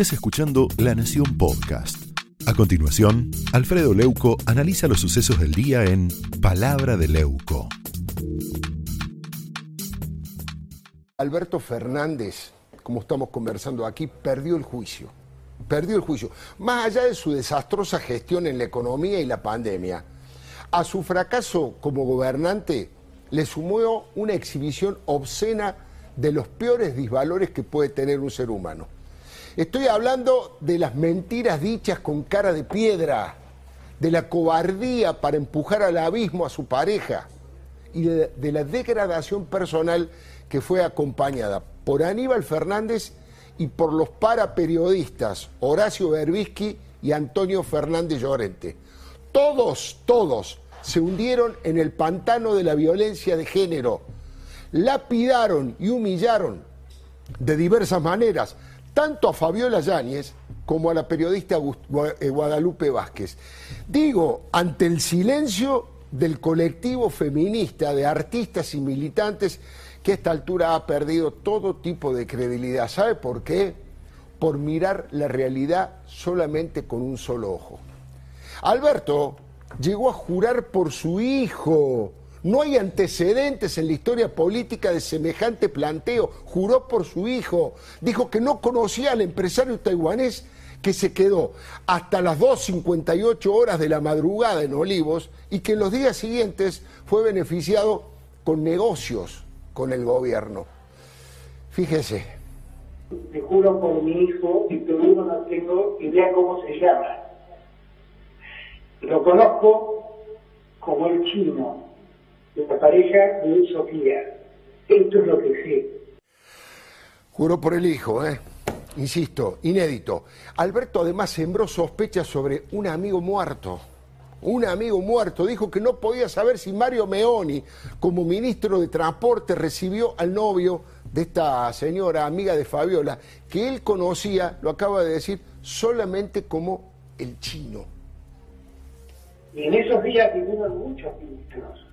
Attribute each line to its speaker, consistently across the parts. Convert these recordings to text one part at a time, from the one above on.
Speaker 1: estés escuchando La Nación Podcast. A continuación, Alfredo Leuco analiza los sucesos del día en Palabra de Leuco.
Speaker 2: Alberto Fernández, como estamos conversando aquí, perdió el juicio. Perdió el juicio. Más allá de su desastrosa gestión en la economía y la pandemia, a su fracaso como gobernante le sumó una exhibición obscena de los peores disvalores que puede tener un ser humano. Estoy hablando de las mentiras dichas con cara de piedra, de la cobardía para empujar al abismo a su pareja y de, la degradación personal que fue acompañada por Aníbal Fernández y por los paraperiodistas Horacio Berbisky y Antonio Fernández Llorente. Todos, todos se hundieron en el pantano de la violencia de género, lapidaron y humillaron de diversas maneras tanto a Fabiola Yáñez como a la periodista eh, Guadalupe Vázquez. Digo, ante el silencio del colectivo feminista de artistas y militantes que a esta altura ha perdido todo tipo de credibilidad. ¿Sabe por qué? Por mirar la realidad solamente con un solo ojo. Alberto llegó a jurar por su hijo no hay antecedentes en la historia política de semejante planteo. Juró por su hijo. Dijo que no conocía al empresario taiwanés que se quedó hasta las 2.58 horas de la madrugada en Olivos y que en los días siguientes fue beneficiado con negocios con el gobierno. Fíjese.
Speaker 3: Te juro por mi hijo y uno no tengo idea cómo se llama. Lo conozco como el chino la pareja de Sofía. Esto es lo que sé.
Speaker 2: Juro por el hijo, ¿eh? Insisto, inédito. Alberto además sembró sospechas sobre un amigo muerto. Un amigo muerto dijo que no podía saber si Mario Meoni, como ministro de Transporte, recibió al novio de esta señora, amiga de Fabiola, que él conocía, lo acaba de decir, solamente como el chino.
Speaker 3: Y en esos días vinieron muchos ministros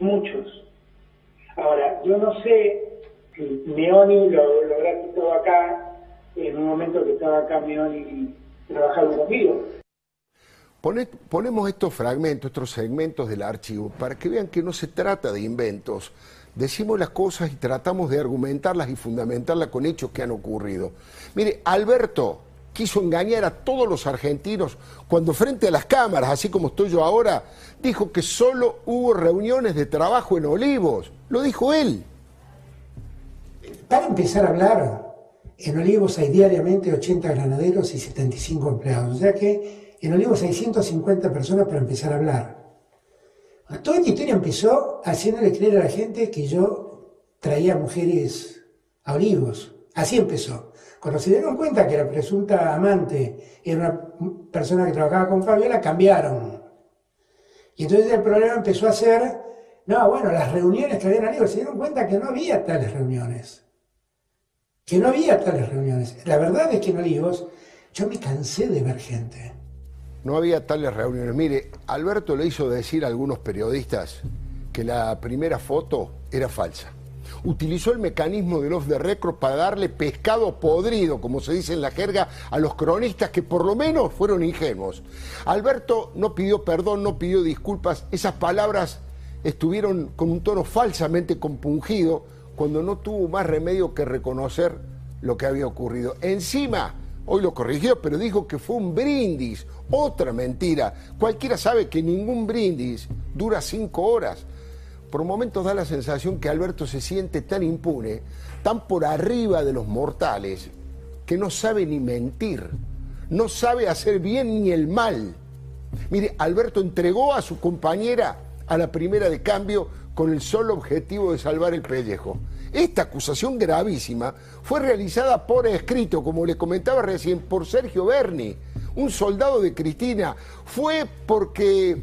Speaker 3: muchos. Ahora, yo no sé si Meoni lo, lo habrá quitado acá, en un momento que estaba acá Meoni trabajando conmigo.
Speaker 2: ponemos estos fragmentos, estos segmentos del archivo, para que vean que no se trata de inventos. Decimos las cosas y tratamos de argumentarlas y fundamentarlas con hechos que han ocurrido. Mire, Alberto quiso engañar a todos los argentinos cuando frente a las cámaras, así como estoy yo ahora, dijo que solo hubo reuniones de trabajo en Olivos. Lo dijo él.
Speaker 4: Para empezar a hablar, en Olivos hay diariamente 80 granaderos y 75 empleados. O sea que en Olivos hay 150 personas para empezar a hablar. toda esta historia empezó haciéndole creer a la gente que yo traía mujeres a Olivos. Así empezó. Cuando se dieron cuenta que la presunta amante era una persona que trabajaba con Fabiola, cambiaron. Y entonces el problema empezó a ser, no, bueno, las reuniones que habían en se dieron cuenta que no había tales reuniones. Que no había tales reuniones. La verdad es que en Olivos yo me cansé de ver gente.
Speaker 2: No había tales reuniones. Mire, Alberto le hizo decir a algunos periodistas que la primera foto era falsa utilizó el mecanismo del off the record para darle pescado podrido, como se dice en la jerga, a los cronistas que por lo menos fueron ingenuos. Alberto no pidió perdón, no pidió disculpas, esas palabras estuvieron con un tono falsamente compungido cuando no tuvo más remedio que reconocer lo que había ocurrido. Encima, hoy lo corrigió, pero dijo que fue un brindis, otra mentira. Cualquiera sabe que ningún brindis dura cinco horas por momentos da la sensación que Alberto se siente tan impune, tan por arriba de los mortales, que no sabe ni mentir, no sabe hacer bien ni el mal. Mire, Alberto entregó a su compañera a la primera de cambio con el solo objetivo de salvar el pellejo. Esta acusación gravísima fue realizada por escrito, como le comentaba recién, por Sergio Berni, un soldado de Cristina. Fue porque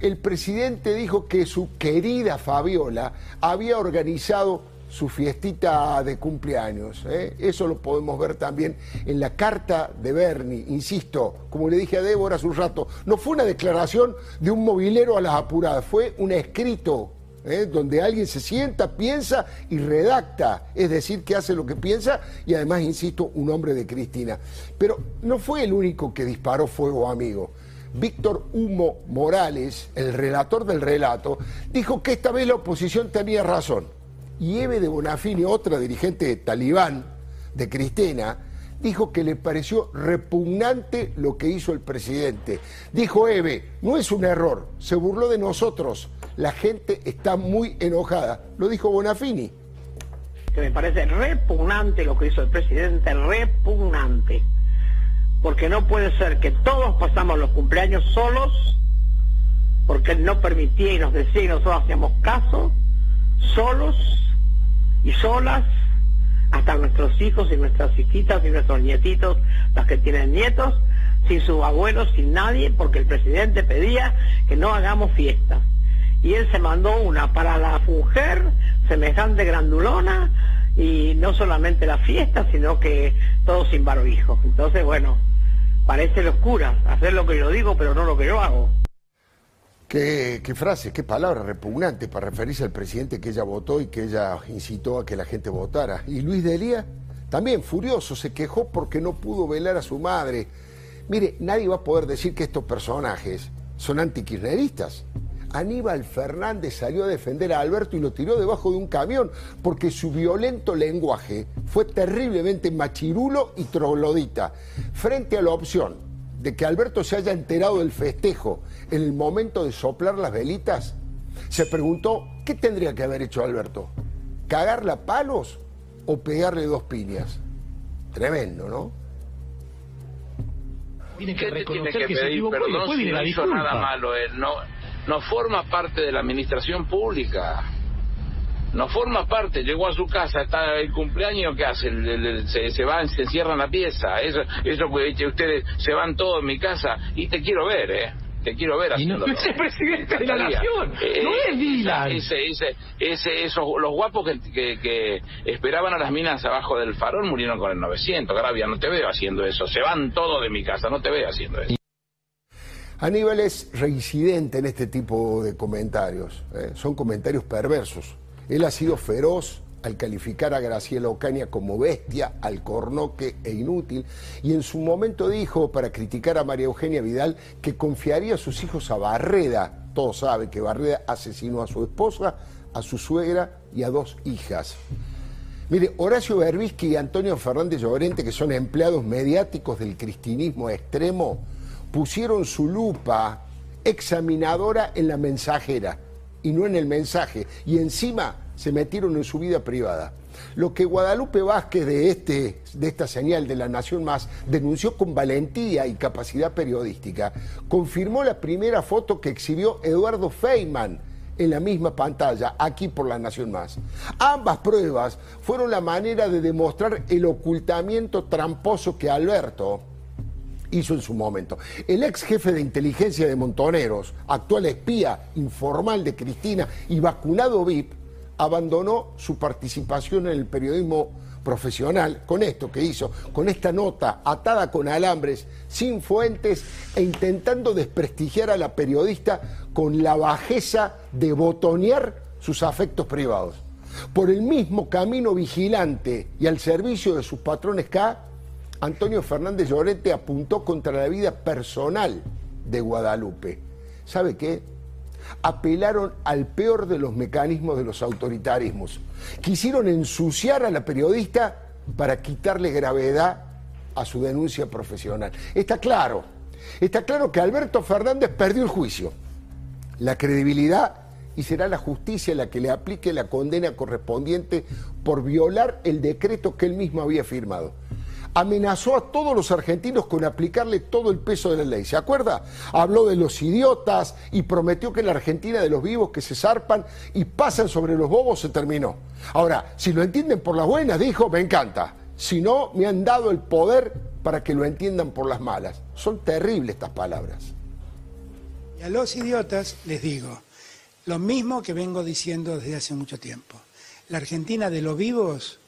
Speaker 2: el presidente dijo que su querida Fabiola había organizado su fiestita de cumpleaños. ¿eh? Eso lo podemos ver también en la carta de Bernie. Insisto, como le dije a Débora hace un rato, no fue una declaración de un movilero a las apuradas, fue un escrito ¿eh? donde alguien se sienta, piensa y redacta, es decir, que hace lo que piensa y además, insisto, un hombre de Cristina. Pero no fue el único que disparó fuego amigo. Víctor Humo Morales, el relator del relato, dijo que esta vez la oposición tenía razón. Y Eve de Bonafini, otra dirigente de talibán, de Cristina, dijo que le pareció repugnante lo que hizo el presidente. Dijo Eve, no es un error, se burló de nosotros, la gente está muy enojada. Lo dijo Bonafini.
Speaker 5: Que me parece repugnante lo que hizo el presidente, repugnante. Porque no puede ser que todos pasamos los cumpleaños solos, porque él no permitía y nos decía y nosotros hacíamos caso, solos y solas, hasta nuestros hijos y nuestras hijitas y nuestros nietitos, las que tienen nietos, sin sus abuelos, sin nadie, porque el presidente pedía que no hagamos fiestas. Y él se mandó una para la mujer, semejante grandulona, y no solamente la fiesta, sino que todo sin barbijo. Entonces, bueno, parece locura hacer lo que yo digo, pero no lo que yo hago.
Speaker 2: Qué, qué, frase, qué palabra repugnante para referirse al presidente que ella votó y que ella incitó a que la gente votara. Y Luis Delía, también furioso, se quejó porque no pudo velar a su madre. Mire, nadie va a poder decir que estos personajes son antikirchneristas. Aníbal Fernández salió a defender a Alberto y lo tiró debajo de un camión porque su violento lenguaje fue terriblemente machirulo y troglodita. Frente a la opción de que Alberto se haya enterado del festejo en el momento de soplar las velitas, se preguntó qué tendría que haber hecho Alberto, cagarla a palos o pegarle dos piñas. Tremendo, ¿no?
Speaker 6: Tiene que reconocer tiene que, que se equivocó perdón, y después viene la no hizo nada malo él, no, no forma parte de la administración pública. No forma parte, llegó a su casa, está el cumpleaños, ¿qué hace? Se, se van, se encierran la pieza. Eso, eso que ustedes se van todos en mi casa y te quiero ver, ¿eh? Te quiero ver haciendo.
Speaker 7: No, es el presidente de la nación, eh, no es Dylan.
Speaker 6: Ese, ese, ese, esos, los guapos que, que, que, esperaban a las minas abajo del farol murieron con el 900. Gravia, no te veo haciendo eso. Se van todos de mi casa, no te veo haciendo eso.
Speaker 2: Aníbal es reincidente en este tipo de comentarios. ¿eh? Son comentarios perversos. Él ha sido feroz al calificar a Graciela Ocaña como bestia, alcornoque e inútil, y en su momento dijo, para criticar a María Eugenia Vidal, que confiaría a sus hijos a Barreda. Todos saben que Barreda asesinó a su esposa, a su suegra y a dos hijas. Mire, Horacio Berbisky y Antonio Fernández Llorente, que son empleados mediáticos del cristinismo extremo, pusieron su lupa examinadora en la mensajera y no en el mensaje, y encima se metieron en su vida privada. Lo que Guadalupe Vázquez de, este, de esta señal de la Nación Más denunció con valentía y capacidad periodística, confirmó la primera foto que exhibió Eduardo Feynman en la misma pantalla, aquí por la Nación Más. Ambas pruebas fueron la manera de demostrar el ocultamiento tramposo que Alberto, hizo en su momento. El ex jefe de inteligencia de Montoneros, actual espía informal de Cristina y vacunado VIP, abandonó su participación en el periodismo profesional con esto que hizo, con esta nota atada con alambres, sin fuentes e intentando desprestigiar a la periodista con la bajeza de botonear sus afectos privados. Por el mismo camino vigilante y al servicio de sus patrones K, Antonio Fernández Llorente apuntó contra la vida personal de Guadalupe. ¿Sabe qué? Apelaron al peor de los mecanismos de los autoritarismos. Quisieron ensuciar a la periodista para quitarle gravedad a su denuncia profesional. Está claro, está claro que Alberto Fernández perdió el juicio, la credibilidad y será la justicia la que le aplique la condena correspondiente por violar el decreto que él mismo había firmado amenazó a todos los argentinos con aplicarle todo el peso de la ley. ¿Se acuerda? Habló de los idiotas y prometió que la Argentina de los vivos que se zarpan y pasan sobre los bobos se terminó. Ahora, si lo entienden por las buenas, dijo, me encanta. Si no, me han dado el poder para que lo entiendan por las malas. Son terribles estas palabras.
Speaker 4: Y a los idiotas les digo, lo mismo que vengo diciendo desde hace mucho tiempo. La Argentina de los vivos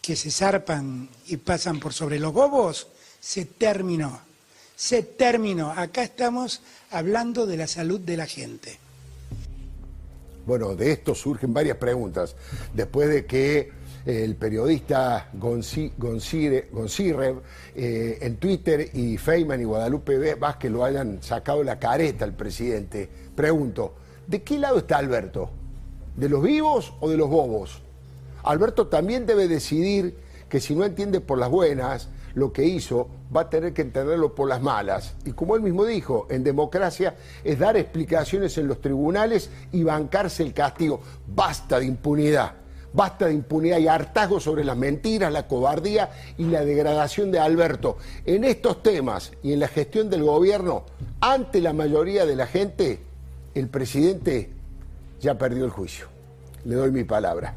Speaker 4: que se zarpan y pasan por sobre los bobos, se terminó. Se terminó. Acá estamos hablando de la salud de la gente.
Speaker 2: Bueno, de esto surgen varias preguntas. Después de que el periodista Gonzire, eh, en Twitter y Feynman y Guadalupe Vázquez lo hayan sacado la careta al presidente. Pregunto, ¿de qué lado está Alberto? ¿De los vivos o de los bobos? Alberto también debe decidir que si no entiende por las buenas lo que hizo, va a tener que entenderlo por las malas. Y como él mismo dijo, en democracia es dar explicaciones en los tribunales y bancarse el castigo. Basta de impunidad. Basta de impunidad y hartazgo sobre las mentiras, la cobardía y la degradación de Alberto. En estos temas y en la gestión del gobierno, ante la mayoría de la gente, el presidente ya perdió el juicio. Le doy mi palabra.